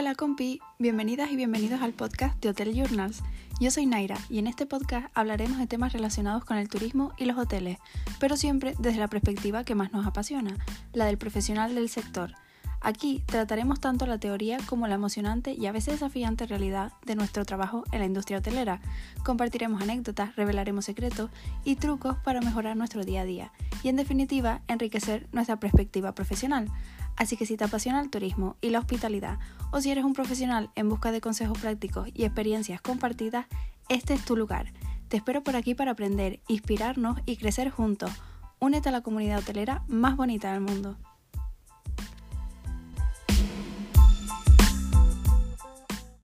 Hola compi, bienvenidas y bienvenidos al podcast de Hotel Journals. Yo soy Naira y en este podcast hablaremos de temas relacionados con el turismo y los hoteles, pero siempre desde la perspectiva que más nos apasiona, la del profesional del sector. Aquí trataremos tanto la teoría como la emocionante y a veces desafiante realidad de nuestro trabajo en la industria hotelera. Compartiremos anécdotas, revelaremos secretos y trucos para mejorar nuestro día a día y en definitiva enriquecer nuestra perspectiva profesional. Así que si te apasiona el turismo y la hospitalidad, o si eres un profesional en busca de consejos prácticos y experiencias compartidas, este es tu lugar. Te espero por aquí para aprender, inspirarnos y crecer juntos. Únete a la comunidad hotelera más bonita del mundo.